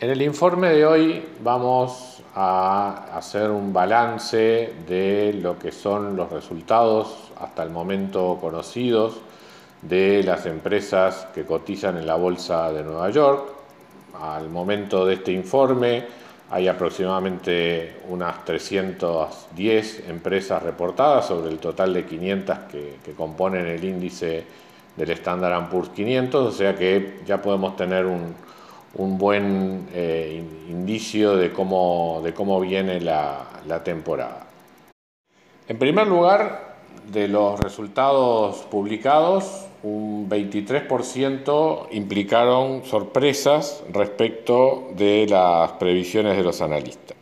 En el informe de hoy vamos a hacer un balance de lo que son los resultados hasta el momento conocidos de las empresas que cotizan en la Bolsa de Nueva York. Al momento de este informe hay aproximadamente unas 310 empresas reportadas sobre el total de 500 que, componen el índice del Standard Poor's 500, o sea que ya podemos tener un, un buen eh, indicio de cómo, de cómo viene la, la, temporada. En primer lugar, de los resultados publicados, un 23% implicaron sorpresas respecto de las previsiones de los analistas.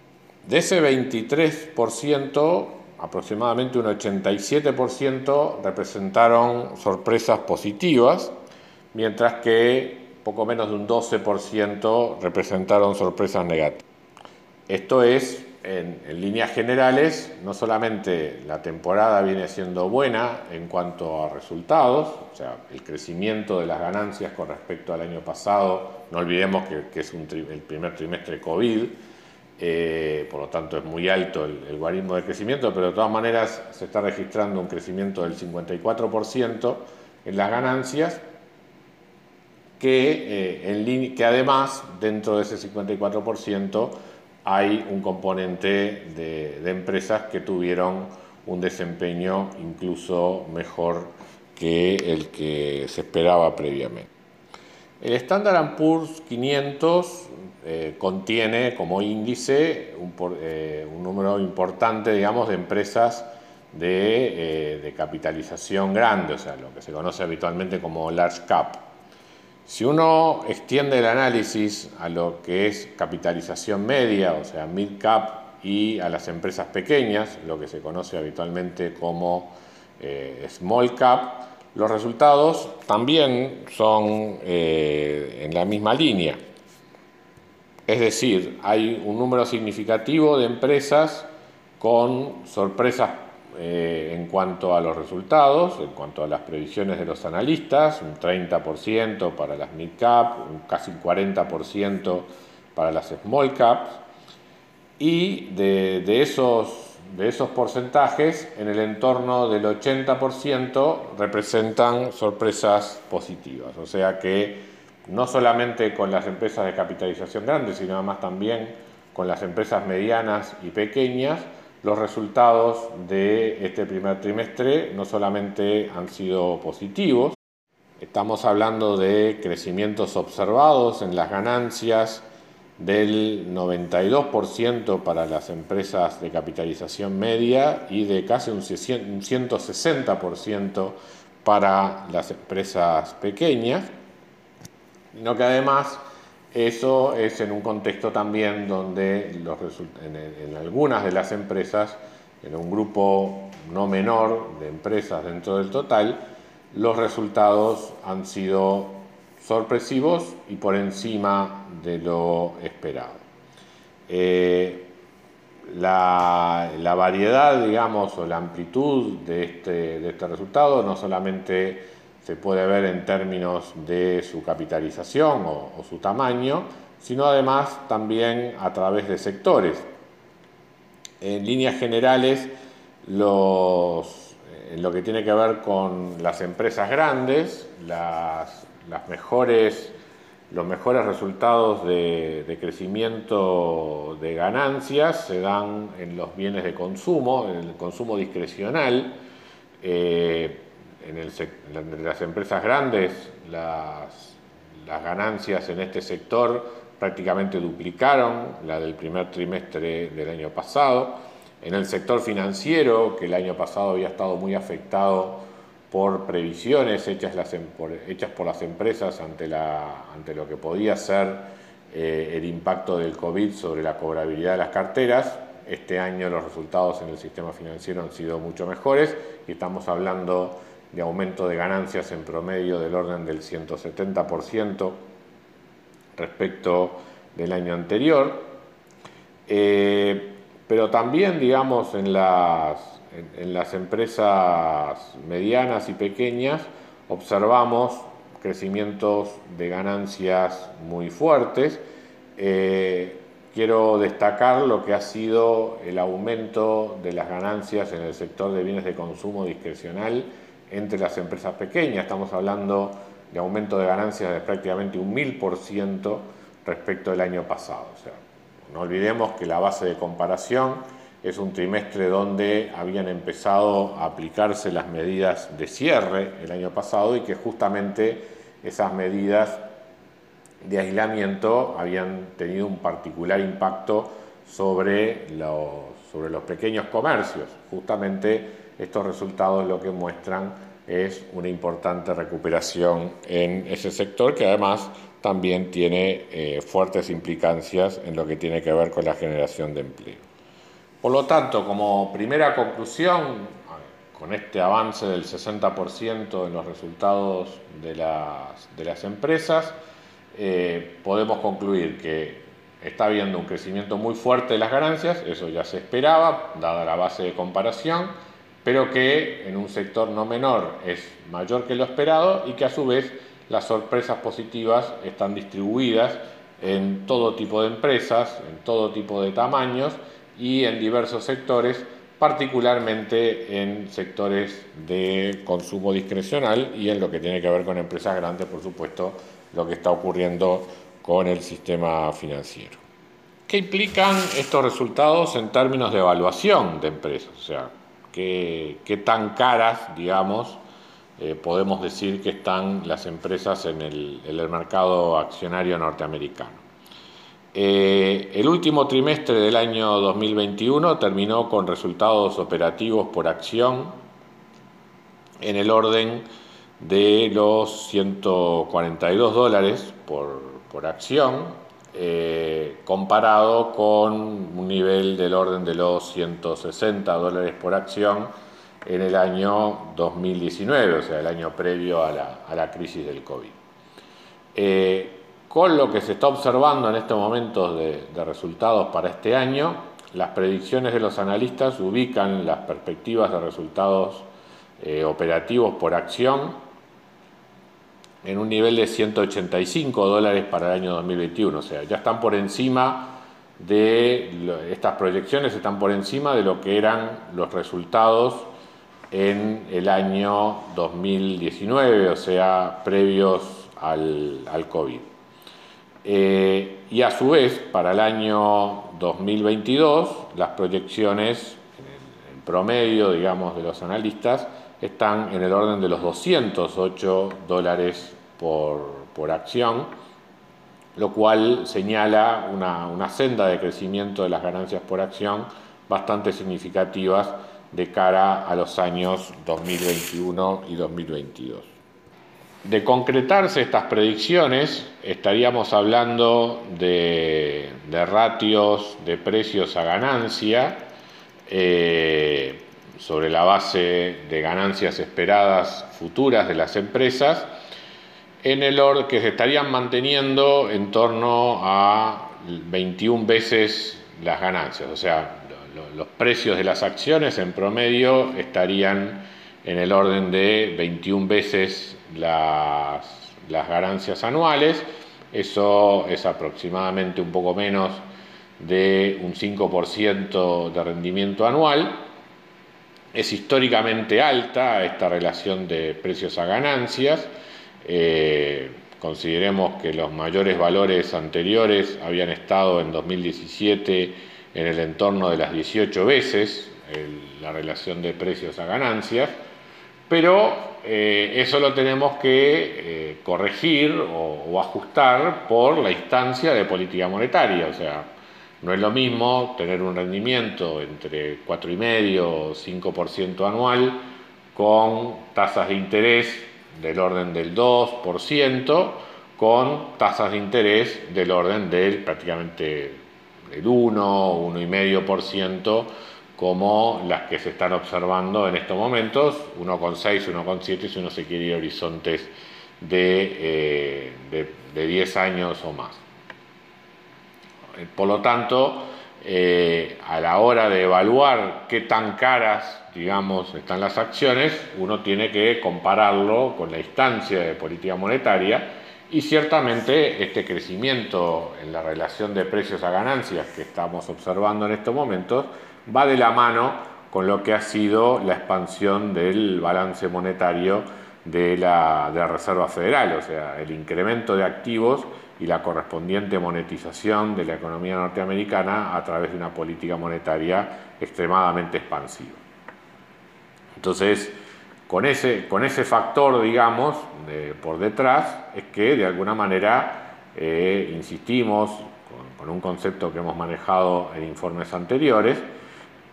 De ese 23%, aproximadamente un 87% representaron sorpresas positivas, mientras que poco menos de un 12% representaron sorpresas negativas. Esto es, en, líneas generales, no solamente la temporada viene siendo buena en cuanto a resultados, o sea, el crecimiento de las ganancias con respecto al año pasado, no olvidemos que, es el primer trimestre COVID, eh, por lo tanto es muy alto el, el guarismo de crecimiento, pero de todas maneras se está registrando un crecimiento del 54% en las ganancias, que, eh, que además dentro de ese 54% hay un componente de, empresas que tuvieron un desempeño incluso mejor que el que se esperaba previamente. El Standard Poor's 500 eh, contiene como índice un, eh, un, número importante, digamos, de empresas de capitalización grande, o sea, lo que se conoce habitualmente como large cap. Si uno extiende el análisis a lo que es capitalización media, o sea, mid cap, y a las empresas pequeñas, lo que se conoce habitualmente como eh, small cap, los resultados también son eh, en la misma línea. Es decir, hay un número significativo de empresas con sorpresas eh, en cuanto a los resultados, en cuanto a las previsiones de los analistas, un 30% para las mid cap, un casi un 40% para las small caps, y de, esos, de esos porcentajes, en el entorno del 80% representan sorpresas positivas. O sea que no solamente con las empresas de capitalización grande, sino además también con las empresas medianas y pequeñas, los resultados de este primer trimestre no solamente han sido positivos, estamos hablando de crecimientos observados en las ganancias del 92% para las empresas de capitalización media y de casi un 160% para las empresas pequeñas, sino que además eso es en un contexto también donde en, algunas de las empresas, en un grupo no menor de empresas dentro del total, los resultados han sido sorpresivos y por encima de lo esperado. Eh, la, variedad, digamos, o la amplitud de este, de este resultado no solamente se puede ver en términos de su capitalización o, su tamaño, sino además también a través de sectores. En líneas generales, en lo que tiene que ver con las empresas grandes, las, mejores, los mejores resultados de, crecimiento de ganancias se dan en los bienes de consumo, en el consumo discrecional. Eh, en, las empresas grandes las, ganancias en este sector prácticamente duplicaron la del primer trimestre del año pasado. En el sector financiero, que el año pasado había estado muy afectado por previsiones hechas, em, por, las empresas ante, lo que podía ser eh, el impacto del COVID sobre la cobrabilidad de las carteras. Este año los resultados en el sistema financiero han sido mucho mejores y estamos hablando de aumento de ganancias en promedio del orden del 170% respecto del año anterior. Eh, pero también, digamos, en las en, las empresas medianas y pequeñas observamos crecimientos de ganancias muy fuertes. Eh, quiero destacar lo que ha sido el aumento de las ganancias en el sector de bienes de consumo discrecional entre las empresas pequeñas. Estamos hablando de aumento de ganancias de prácticamente un mil por ciento respecto del año pasado. O sea, no olvidemos que la base de comparación es un trimestre donde habían empezado a aplicarse las medidas de cierre el año pasado y que justamente esas medidas de aislamiento habían tenido un particular impacto sobre los, sobre los pequeños comercios. Justamente estos resultados lo que muestran es una importante recuperación en ese sector que además también tiene eh, fuertes implicancias en lo que tiene que ver con la generación de empleo. Por lo tanto, como primera conclusión, con este avance del 60% en los resultados de las, empresas, eh, podemos concluir que está habiendo un crecimiento muy fuerte de las ganancias, eso ya se esperaba, dada la base de comparación, pero que en un sector no menor es mayor que lo esperado y que a su vez las sorpresas positivas están distribuidas en todo tipo de empresas, en todo tipo de tamaños, y en diversos sectores, particularmente en sectores de consumo discrecional y en lo que tiene que ver con empresas grandes, por supuesto, lo que está ocurriendo con el sistema financiero. ¿Qué implican estos resultados en términos de evaluación de empresas? O sea, ¿qué, tan caras, digamos, eh, podemos decir que están las empresas en el mercado accionario norteamericano? Eh, el último trimestre del año 2021 terminó con resultados operativos por acción en el orden de los 142 dólares por, acción, eh, comparado con un nivel del orden de los 160 dólares por acción en el año 2019, o sea, el año previo a la, crisis del COVID. Eh, con lo que se está observando en estos momentos de, resultados para este año, las predicciones de los analistas ubican las perspectivas de resultados eh, operativos por acción en un nivel de 185 dólares para el año 2021. O sea, ya están por encima de estas proyecciones, están por encima de lo que eran los resultados en el año 2019, o sea, previos al, al COVID. Eh, y a su vez, para el año 2022, las proyecciones en promedio, digamos, de los analistas están en el orden de los 208 dólares por, acción, lo cual señala una, una senda de crecimiento de las ganancias por acción bastante significativas de cara a los años 2021 y 2022. De concretarse estas predicciones, estaríamos hablando de, ratios de precios a ganancia eh, sobre la base de ganancias esperadas futuras de las empresas, en el orden que se estarían manteniendo en torno a 21 veces las ganancias, o sea, los precios de las acciones en promedio estarían en el orden de 21 veces las, ganancias anuales. Eso es aproximadamente un poco menos de un 5% de rendimiento anual. Es históricamente alta esta relación de precios a ganancias. Eh, consideremos que los mayores valores anteriores habían estado en 2017 en el entorno de las 18 veces la relación de precios a ganancias pero eh, eso lo tenemos que eh, corregir o, ajustar por la instancia de política monetaria. O sea, no es lo mismo tener un rendimiento entre 4,5 o 5% anual con tasas de interés del orden del 2%, con tasas de interés del orden del prácticamente el 1, 1,5%, como las que se están observando en estos momentos, 1,6, 1,7 si uno se quiere ir a horizontes de, eh, de 10 años o más. Por lo tanto, eh, a la hora de evaluar qué tan caras, digamos, están las acciones, uno tiene que compararlo con la instancia de política monetaria y ciertamente este crecimiento en la relación de precios a ganancias que estamos observando en estos momentos va de la mano con lo que ha sido la expansión del balance monetario de la Reserva Federal, o sea, el incremento de activos y la correspondiente monetización de la economía norteamericana a través de una política monetaria extremadamente expansiva. Entonces, con ese, con ese factor, digamos, por detrás, es que de alguna manera, eh, insistimos, con, un concepto que hemos manejado en informes anteriores,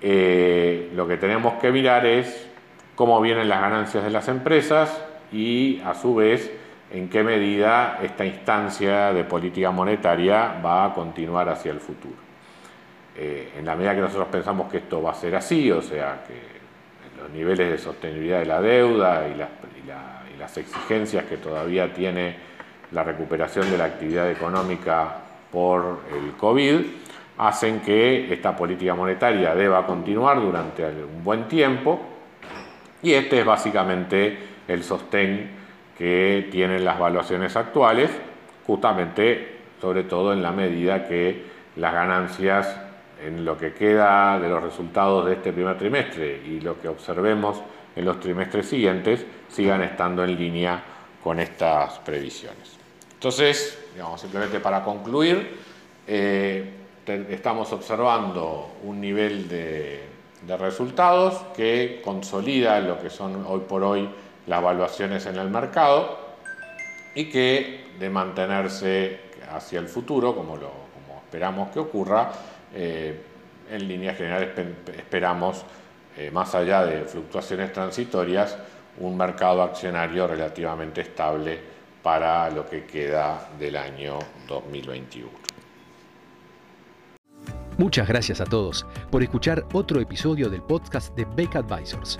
eh, lo que tenemos que mirar es cómo vienen las ganancias de las empresas y a su vez en qué medida esta instancia de política monetaria va a continuar hacia el futuro. Eh, en la medida que nosotros pensamos que esto va a ser así, o sea, que los niveles de sostenibilidad de la deuda y las, y las exigencias que todavía tiene la recuperación de la actividad económica por el COVID, hacen que esta política monetaria deba continuar durante un buen tiempo y este es básicamente el sostén que tienen las valuaciones actuales, justamente sobre todo en la medida que las ganancias en lo que queda de los resultados de este primer trimestre y lo que observemos en los trimestres siguientes sigan estando en línea con estas previsiones. Entonces, digamos, simplemente para concluir, eh, estamos observando un nivel de, de resultados que consolida lo que son hoy por hoy las evaluaciones en el mercado y que de mantenerse hacia el futuro, como, lo, como esperamos que ocurra, eh, en líneas generales esperamos, eh, más allá de fluctuaciones transitorias, un mercado accionario relativamente estable para lo que queda del año 2021. Muchas gracias a todos por escuchar otro episodio del podcast de Beck Advisors.